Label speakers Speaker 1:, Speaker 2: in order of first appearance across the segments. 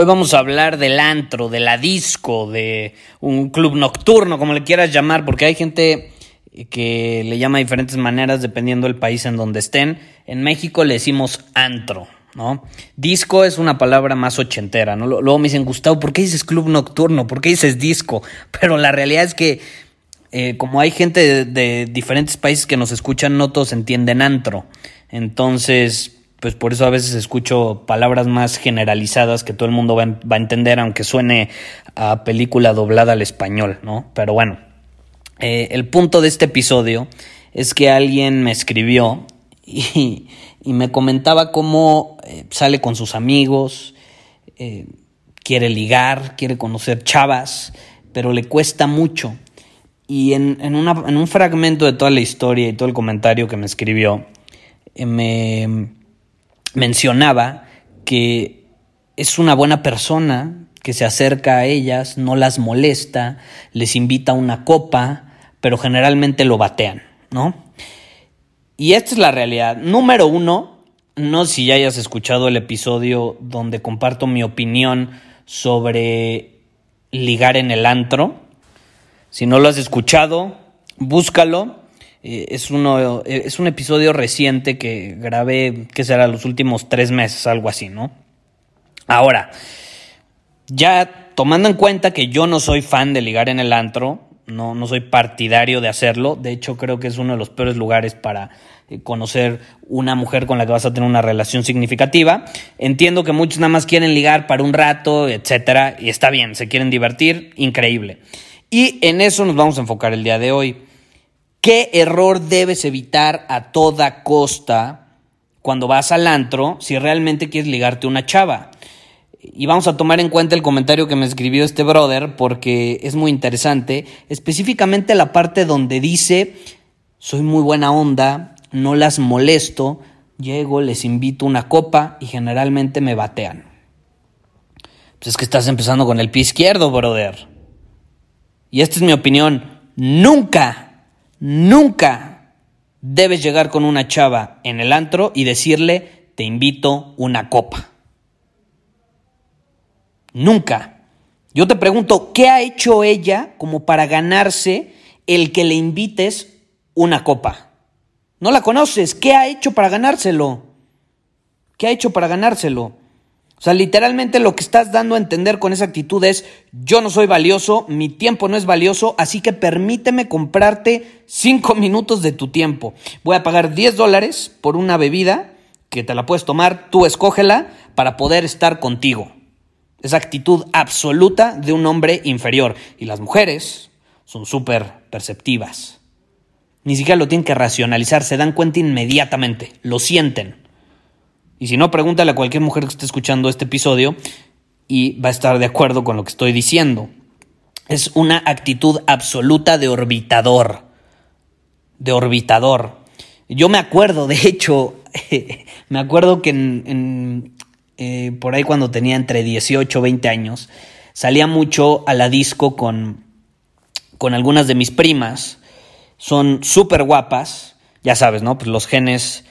Speaker 1: Hoy vamos a hablar del antro, de la disco, de un club nocturno, como le quieras llamar, porque hay gente que le llama de diferentes maneras dependiendo del país en donde estén. En México le decimos antro, ¿no? Disco es una palabra más ochentera, ¿no? Luego me dicen, Gustavo, ¿por qué dices club nocturno? ¿Por qué dices disco? Pero la realidad es que eh, como hay gente de, de diferentes países que nos escuchan, no todos entienden antro. Entonces, pues por eso a veces escucho palabras más generalizadas que todo el mundo va, a entender, aunque suene a película doblada al español, ¿no? Pero bueno, eh, el punto de este episodio es que alguien me escribió y, me comentaba cómo eh, sale con sus amigos, eh, quiere ligar, quiere conocer chavas, pero le cuesta mucho. Y en, en, en un fragmento de toda la historia y todo el comentario que me escribió, me mencionaba que es una buena persona, que se acerca a ellas, no las molesta, les invita a una copa, pero generalmente lo batean, ¿no? Y esta es la realidad. Número uno, no si ya hayas escuchado el episodio donde comparto mi opinión sobre ligar en el antro. Si no lo has escuchado, búscalo. Eh, es, uno, eh, es un episodio reciente que grabé, que será los últimos tres meses, algo así, ¿no? Ahora, ya tomando en cuenta que yo no soy fan de ligar en el antro, no, no soy partidario de hacerlo, de hecho creo que es uno de los peores lugares para eh, conocer una mujer con la que vas a tener una relación significativa. Entiendo que muchos nada más quieren ligar para un rato, etcétera, y está bien, se quieren divertir, increíble. Y en eso nos vamos a enfocar el día de hoy. ¿Qué error debes evitar a toda costa cuando vas al antro si realmente quieres ligarte una chava? Y vamos a tomar en cuenta el comentario que me escribió este brother porque es muy interesante, específicamente la parte donde dice, soy muy buena onda, no las molesto, llego, les invito una copa y generalmente me batean. Pues es que estás empezando con el pie izquierdo, brother. Y esta es mi opinión, nunca Nunca debes llegar con una chava en el antro y decirle, te invito una copa. Nunca. Yo te pregunto, ¿qué ha hecho ella como para ganarse el que le invites una copa? No la conoces. ¿Qué ha hecho para ganárselo? ¿Qué ha hecho para ganárselo? O sea, literalmente lo que estás dando a entender con esa actitud es, yo no soy valioso, mi tiempo no es valioso, así que permíteme comprarte cinco minutos de tu tiempo. Voy a pagar 10 dólares por una bebida que te la puedes tomar, tú escógela para poder estar contigo. Esa actitud absoluta de un hombre inferior. Y las mujeres son súper perceptivas. Ni siquiera lo tienen que racionalizar, se dan cuenta inmediatamente, lo sienten. Y si no, pregúntale a cualquier mujer que esté escuchando este episodio y va a estar de acuerdo con lo que estoy diciendo. Es una actitud absoluta de orbitador. De orbitador. Yo me acuerdo, de hecho, me acuerdo que en, eh, por ahí cuando tenía entre 18 o 20 años, salía mucho a la disco con, con algunas de mis primas. Son súper guapas, ya sabes, ¿no? Pues los genes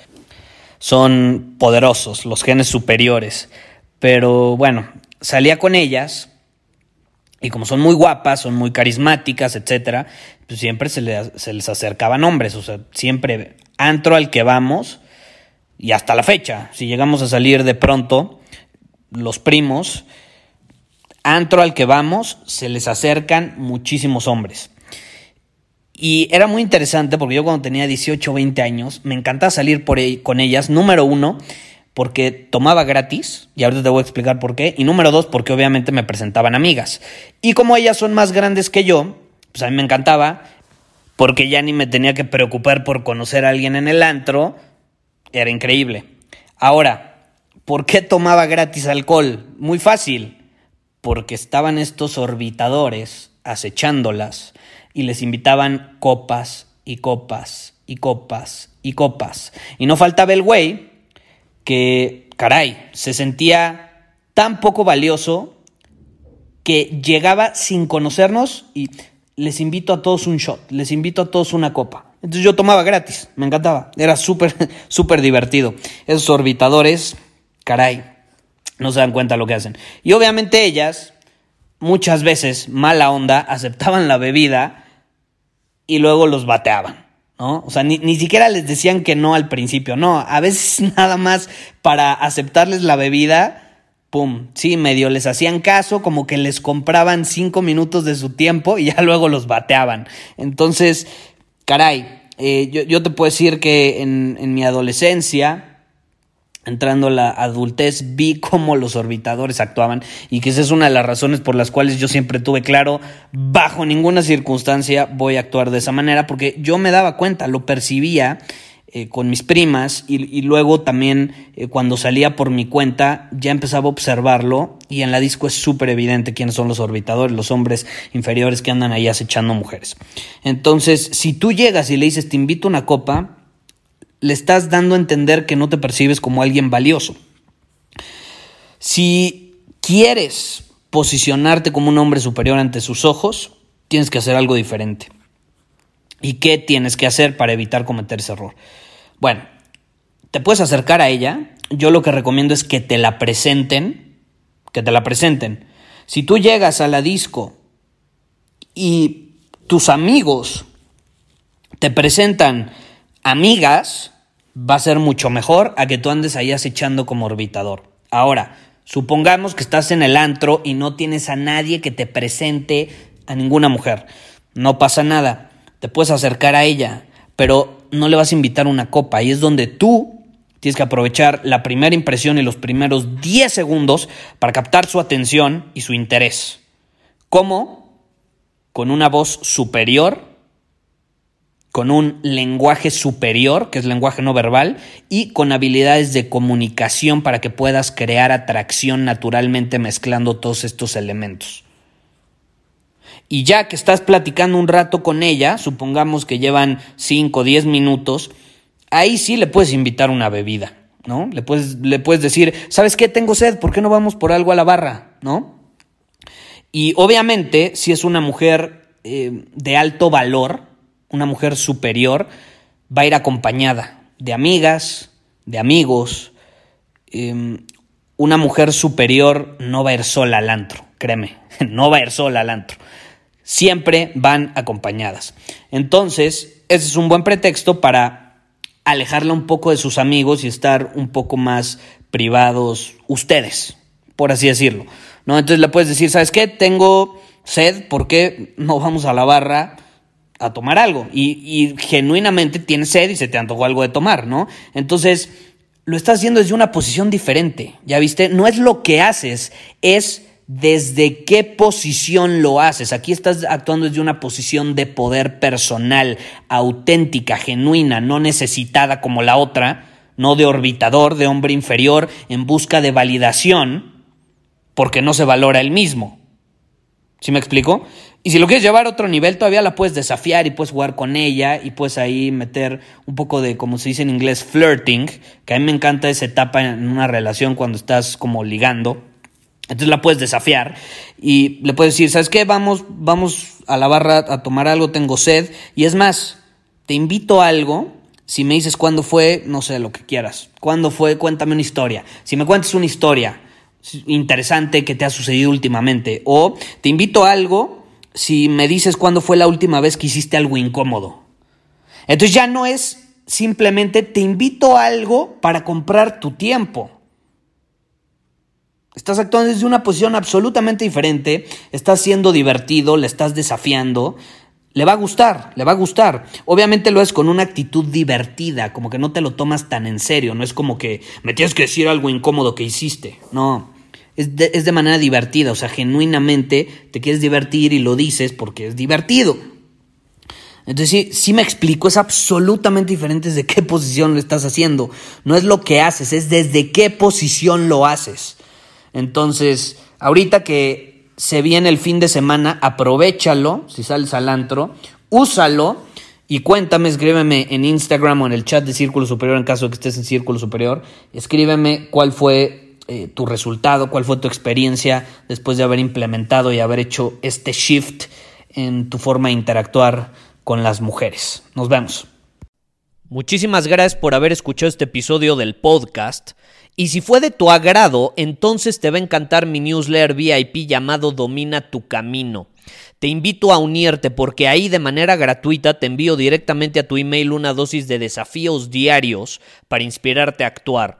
Speaker 1: son poderosos, los genes superiores. Pero bueno, salía con ellas y como son muy guapas, son muy carismáticas, etcétera, pues siempre se les, se les acercaban hombres, o sea, siempre antro al que vamos y hasta la fecha, si llegamos a salir de pronto, los primos, antro al que vamos, se les acercan muchísimos hombres. Y era muy interesante porque yo cuando tenía 18 o 20 años me encantaba salir por con ellas. Número uno, porque tomaba gratis, y ahorita te voy a explicar por qué. Y número dos, porque obviamente me presentaban amigas. Y como ellas son más grandes que yo, pues a mí me encantaba, porque ya ni me tenía que preocupar por conocer a alguien en el antro. Era increíble. Ahora, ¿por qué tomaba gratis alcohol? Muy fácil. Porque estaban estos orbitadores acechándolas y les invitaban copas y copas y copas y copas. Y no faltaba el güey que, caray, se sentía tan poco valioso que llegaba sin conocernos y les invito a todos un shot, les invito a todos una copa. Entonces yo tomaba gratis, me encantaba, era súper, súper divertido. Esos orbitadores, caray, no se dan cuenta lo que hacen. Y obviamente ellas, muchas veces, mala onda, aceptaban la bebida y luego los bateaban. ¿no? O sea, ni, ni, siquiera les decían que no al principio, no, a veces nada más para aceptarles la bebida, pum, sí, medio les hacían caso, como que les compraban cinco minutos de su tiempo y ya luego los bateaban. Entonces, caray, eh, yo, yo, te puedo decir que en, en mi adolescencia, entrando a la adultez, vi cómo los orbitadores actuaban y que esa es una de las razones por las cuales yo siempre tuve claro, bajo ninguna circunstancia voy a actuar de esa manera, porque yo me daba cuenta, lo percibía eh, con mis primas y, luego también eh, cuando salía por mi cuenta ya empezaba a observarlo y en la disco es súper evidente quiénes son los orbitadores, los hombres inferiores que andan ahí acechando mujeres. Entonces, si tú llegas y le dices, te invito a una copa, le estás dando a entender que no te percibes como alguien valioso. Si quieres posicionarte como un hombre superior ante sus ojos, tienes que hacer algo diferente. ¿Y qué tienes que hacer para evitar cometer ese error? Bueno, te puedes acercar a ella. Yo lo que recomiendo es que te la presenten. Que te la presenten. Si tú llegas a la disco y tus amigos te presentan amigas, va a ser mucho mejor a que tú andes ahí acechando como orbitador. Ahora, supongamos que estás en el antro y no tienes a nadie que te presente a ninguna mujer. No pasa nada, te puedes acercar a ella, pero no le vas a invitar una copa. Y es donde tú tienes que aprovechar la primera impresión y los primeros 10 segundos para captar su atención y su interés. ¿Cómo? Con una voz superior con un lenguaje superior, que es lenguaje no verbal, y con habilidades de comunicación para que puedas crear atracción naturalmente mezclando todos estos elementos. Y ya que estás platicando un rato con ella, supongamos que llevan 5 o 10 minutos, ahí sí le puedes invitar una bebida, ¿no? Le puedes, le puedes decir, ¿sabes qué? Tengo sed, ¿por qué no vamos por algo a la barra, ¿no? Y obviamente, si es una mujer eh, de alto valor, una mujer superior, va a ir acompañada de amigas, de amigos. Em, una mujer superior no va a ir sola al antro, créeme, no va a ir sola al antro. Siempre van acompañadas. Entonces, ese es un buen pretexto para alejarla un poco de sus amigos y estar un poco más privados ustedes, por así decirlo. ¿no? Entonces le puedes decir, ¿sabes qué? Tengo sed, ¿por qué no vamos a la barra? A tomar algo y, genuinamente tienes sed y se te antojó algo de tomar, ¿no? Entonces, lo estás haciendo desde una posición diferente, ¿ya viste? No es lo que haces, es desde qué posición lo haces. Aquí estás actuando desde una posición de poder personal, auténtica, genuina, no necesitada como la otra, no de orbitador, de hombre inferior, en busca de validación, porque no se valora el mismo. ¿Sí me explico? Y si lo quieres llevar a otro nivel, todavía la puedes desafiar y puedes jugar con ella y puedes ahí meter un poco de, como se dice en inglés, flirting, que a mí me encanta esa etapa en una relación cuando estás como ligando. Entonces la puedes desafiar y le puedes decir, ¿sabes qué? Vamos, vamos a la barra a tomar algo, tengo sed. Y es más, te invito a algo. Si me dices cuándo fue, no sé, lo que quieras. ¿Cuándo fue? Cuéntame una historia. Si me cuentas una historia interesante que te ha sucedido últimamente. O te invito a algo si me dices cuándo fue la última vez que hiciste algo incómodo. Entonces ya no es simplemente te invito a algo para comprar tu tiempo. Estás actuando desde una posición absolutamente diferente, estás siendo divertido, le estás desafiando, le va a gustar, le va a gustar. Obviamente lo es con una actitud divertida, como que no te lo tomas tan en serio, no es como que me tienes que decir algo incómodo que hiciste, no. Es de, es de manera divertida, o sea, genuinamente te quieres divertir y lo dices porque es divertido. Entonces sí, sí me explico, es absolutamente diferente desde qué posición lo estás haciendo. No es lo que haces, es desde qué posición lo haces. Entonces, ahorita que se viene el fin de semana, aprovechalo, si sales al antro, úsalo y cuéntame, escríbeme en Instagram o en el chat de Círculo Superior en caso de que estés en Círculo Superior, escríbeme cuál fue eh, tu resultado, cuál fue tu experiencia después de haber implementado y haber hecho este shift en tu forma de interactuar con las mujeres. Nos vemos.
Speaker 2: Muchísimas gracias por haber escuchado este episodio del podcast. Y si fue de tu agrado, entonces te va a encantar mi newsletter VIP llamado Domina tu Camino. Te invito a unirte porque ahí de manera gratuita te envío directamente a tu email una dosis de desafíos diarios para inspirarte a actuar.